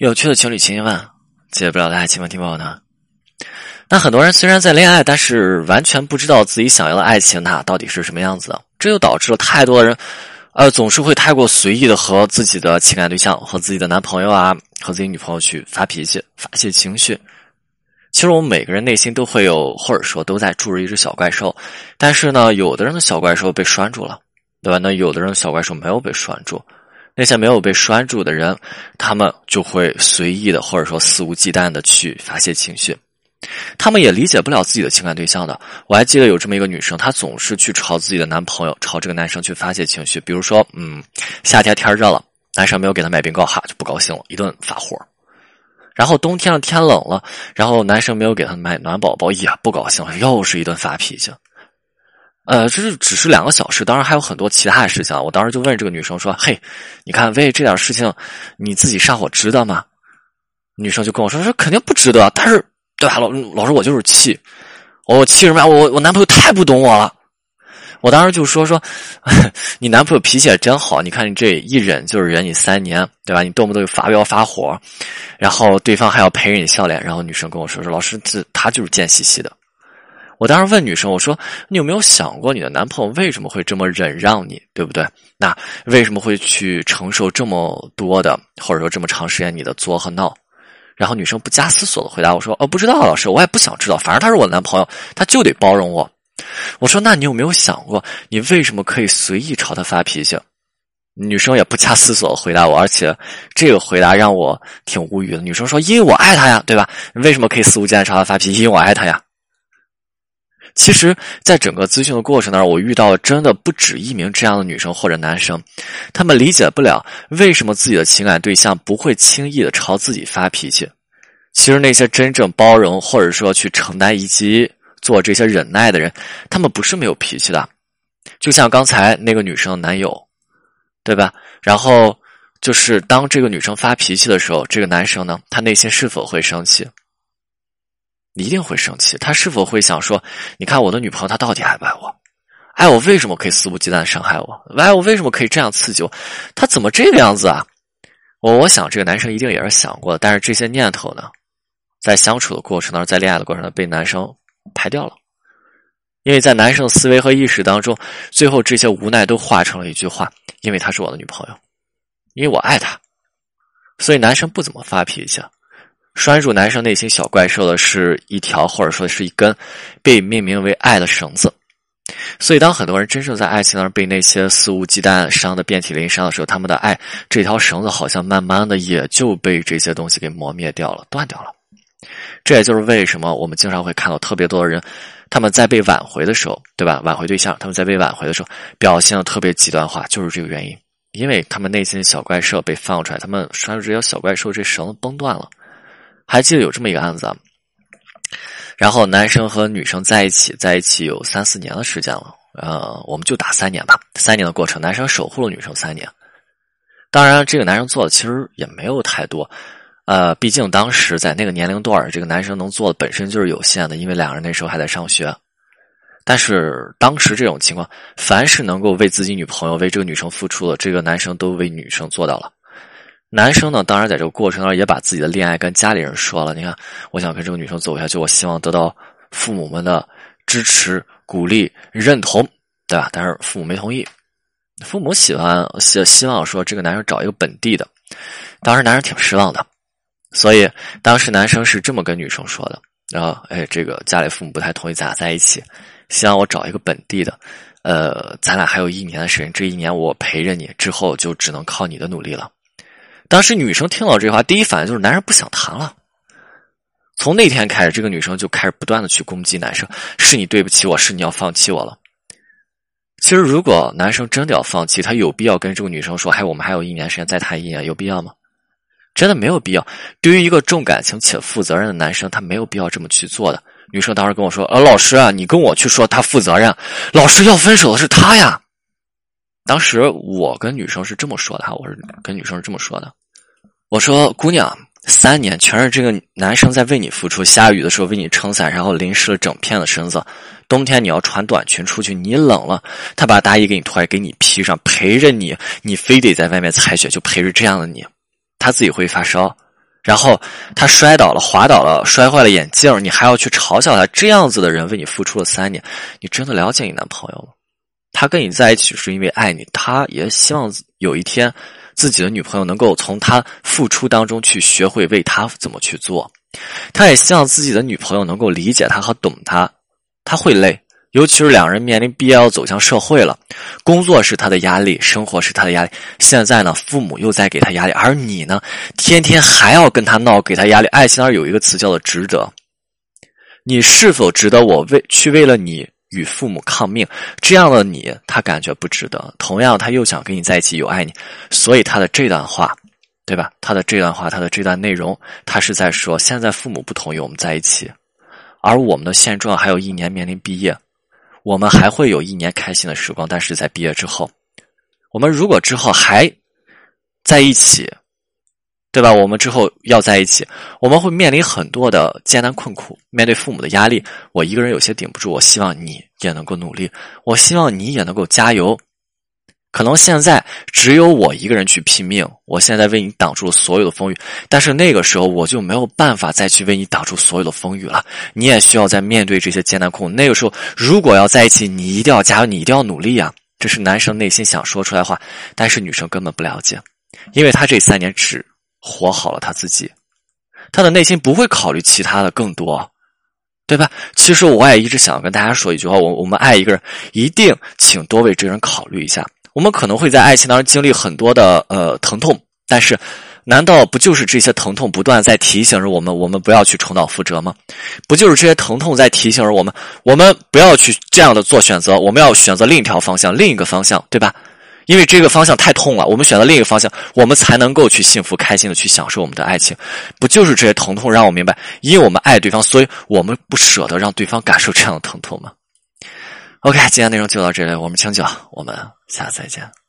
有趣的情侣情谊问，解不了的爱情问题报呢？那很多人虽然在恋爱，但是完全不知道自己想要的爱情它到底是什么样子的，这就导致了太多的人，呃，总是会太过随意的和自己的情感对象、和自己的男朋友啊、和自己女朋友去发脾气、发泄情绪。其实我们每个人内心都会有，或者说都在住着一只小怪兽，但是呢，有的人的小怪兽被拴住了，对吧？那有的人小怪兽没有被拴住。那些没有被拴住的人，他们就会随意的或者说肆无忌惮的去发泄情绪，他们也理解不了自己的情感对象的。我还记得有这么一个女生，她总是去朝自己的男朋友、朝这个男生去发泄情绪。比如说，嗯，夏天天热了，男生没有给她买冰糕，哈就不高兴了，一顿发火。然后冬天了，天冷了，然后男生没有给她买暖宝宝，也不高兴了，又是一顿发脾气。呃，这是只是两个小事，当然还有很多其他的事情。我当时就问这个女生说：“嘿，你看为这点事情你自己上火值得吗？”女生就跟我说：“说肯定不值得。”但是，对吧，老老师我就是气，我气什么呀？我我男朋友太不懂我了。我当时就说说，你男朋友脾气也真好，你看你这一忍就是忍你三年，对吧？你动不动就发飙发火，然后对方还要陪着你笑脸。然后女生跟我说说：“老师，这他就是贱兮兮的。”我当时问女生：“我说，你有没有想过你的男朋友为什么会这么忍让你，对不对？那为什么会去承受这么多的，或者说这么长时间你的作和闹？”然后女生不加思索的回答我说：“哦，不知道，老师，我也不想知道，反正他是我男朋友，他就得包容我。”我说：“那你有没有想过，你为什么可以随意朝他发脾气？”女生也不加思索的回答我，而且这个回答让我挺无语的。女生说：“因为我爱他呀，对吧？为什么可以肆无忌惮朝他发脾气？因为我爱他呀。”其实，在整个咨询的过程当中，我遇到真的不止一名这样的女生或者男生，他们理解不了为什么自己的情感对象不会轻易的朝自己发脾气。其实，那些真正包容或者说去承担以及做这些忍耐的人，他们不是没有脾气的。就像刚才那个女生的男友，对吧？然后就是当这个女生发脾气的时候，这个男生呢，他内心是否会生气？一定会生气，他是否会想说：“你看我的女朋友，她到底爱不爱我？爱我为什么可以肆无忌惮伤害我？爱我为什么可以这样刺激我？他怎么这个样子啊？”我我想这个男生一定也是想过的，但是这些念头呢，在相处的过程当中，在恋爱的过程当中被男生排掉了，因为在男生思维和意识当中，最后这些无奈都化成了一句话：“因为她是我的女朋友，因为我爱她，所以男生不怎么发脾气。”拴住男生内心小怪兽的是一条，或者说是一根被命名为爱的绳子。所以，当很多人真正在爱情当中被那些肆无忌惮伤的遍体鳞伤的时候，他们的爱这条绳子好像慢慢的也就被这些东西给磨灭掉了、断掉了。这也就是为什么我们经常会看到特别多的人，他们在被挽回的时候，对吧？挽回对象，他们在被挽回的时候表现的特别极端化，就是这个原因，因为他们内心的小怪兽被放出来，他们拴住这条小怪兽，这绳子崩断了。还记得有这么一个案子啊，然后男生和女生在一起，在一起有三四年的时间了，呃，我们就打三年吧。三年的过程，男生守护了女生三年。当然，这个男生做的其实也没有太多，呃，毕竟当时在那个年龄段这个男生能做的本身就是有限的，因为两个人那时候还在上学。但是当时这种情况，凡是能够为自己女朋友、为这个女生付出的，这个男生都为女生做到了。男生呢，当然在这个过程当中也把自己的恋爱跟家里人说了。你看，我想跟这个女生走下去，我希望得到父母们的支持、鼓励、认同，对吧？但是父母没同意，父母喜欢希希望说这个男生找一个本地的，当时男生挺失望的，所以当时男生是这么跟女生说的：，然后，哎，这个家里父母不太同意咱俩在一起，希望我找一个本地的，呃，咱俩还有一年的时间，这一年我陪着你，之后就只能靠你的努力了。当时女生听到这话，第一反应就是男人不想谈了。从那天开始，这个女生就开始不断的去攻击男生：“是你对不起我，是你要放弃我了。”其实，如果男生真的要放弃，他有必要跟这个女生说：“还我们还有一年时间再谈一年，有必要吗？”真的没有必要。对于一个重感情且负责任的男生，他没有必要这么去做的。女生当时跟我说：“呃，老师啊，你跟我去说他负责任，老师要分手的是他呀。”当时我跟女生是这么说的哈，我是跟女生是这么说的。我说：“姑娘，三年全是这个男生在为你付出。下雨的时候为你撑伞，然后淋湿了整片的身子。冬天你要穿短裙出去，你冷了，他把大衣给你脱下给你披上，陪着你。你非得在外面踩雪，就陪着这样的你。他自己会发烧，然后他摔倒了，滑倒了，摔坏了眼镜，你还要去嘲笑他？这样子的人为你付出了三年，你真的了解你男朋友吗？他跟你在一起是因为爱你，他也希望有一天自己的女朋友能够从他付出当中去学会为他怎么去做，他也希望自己的女朋友能够理解他和懂他。他会累，尤其是两人面临毕业要走向社会了，工作是他的压力，生活是他的压力。现在呢，父母又在给他压力，而你呢，天天还要跟他闹，给他压力。爱情那有一个词叫做值得，你是否值得我为去为了你？与父母抗命，这样的你，他感觉不值得。同样，他又想跟你在一起，又爱你，所以他的这段话，对吧？他的这段话，他的这段内容，他是在说：现在父母不同意我们在一起，而我们的现状还有一年面临毕业，我们还会有一年开心的时光。但是在毕业之后，我们如果之后还在一起。对吧？我们之后要在一起，我们会面临很多的艰难困苦，面对父母的压力，我一个人有些顶不住。我希望你也能够努力，我希望你也能够加油。可能现在只有我一个人去拼命，我现在为你挡住了所有的风雨，但是那个时候我就没有办法再去为你挡住所有的风雨了。你也需要在面对这些艰难困苦。那个时候，如果要在一起，你一定要加油，你一定要努力啊！这是男生内心想说出来的话，但是女生根本不了解，因为他这三年只。活好了他自己，他的内心不会考虑其他的更多，对吧？其实我也一直想跟大家说一句话：我我们爱一个人，一定请多为这人考虑一下。我们可能会在爱情当中经历很多的呃疼痛，但是难道不就是这些疼痛不断在提醒着我们，我们不要去重蹈覆辙吗？不就是这些疼痛在提醒着我们，我们不要去这样的做选择，我们要选择另一条方向，另一个方向，对吧？因为这个方向太痛了，我们选择另一个方向，我们才能够去幸福、开心的去享受我们的爱情。不就是这些疼痛让我明白，因为我们爱对方，所以我们不舍得让对方感受这样的疼痛吗？OK，今天内容就到这里，我们清酒，我们下次再见。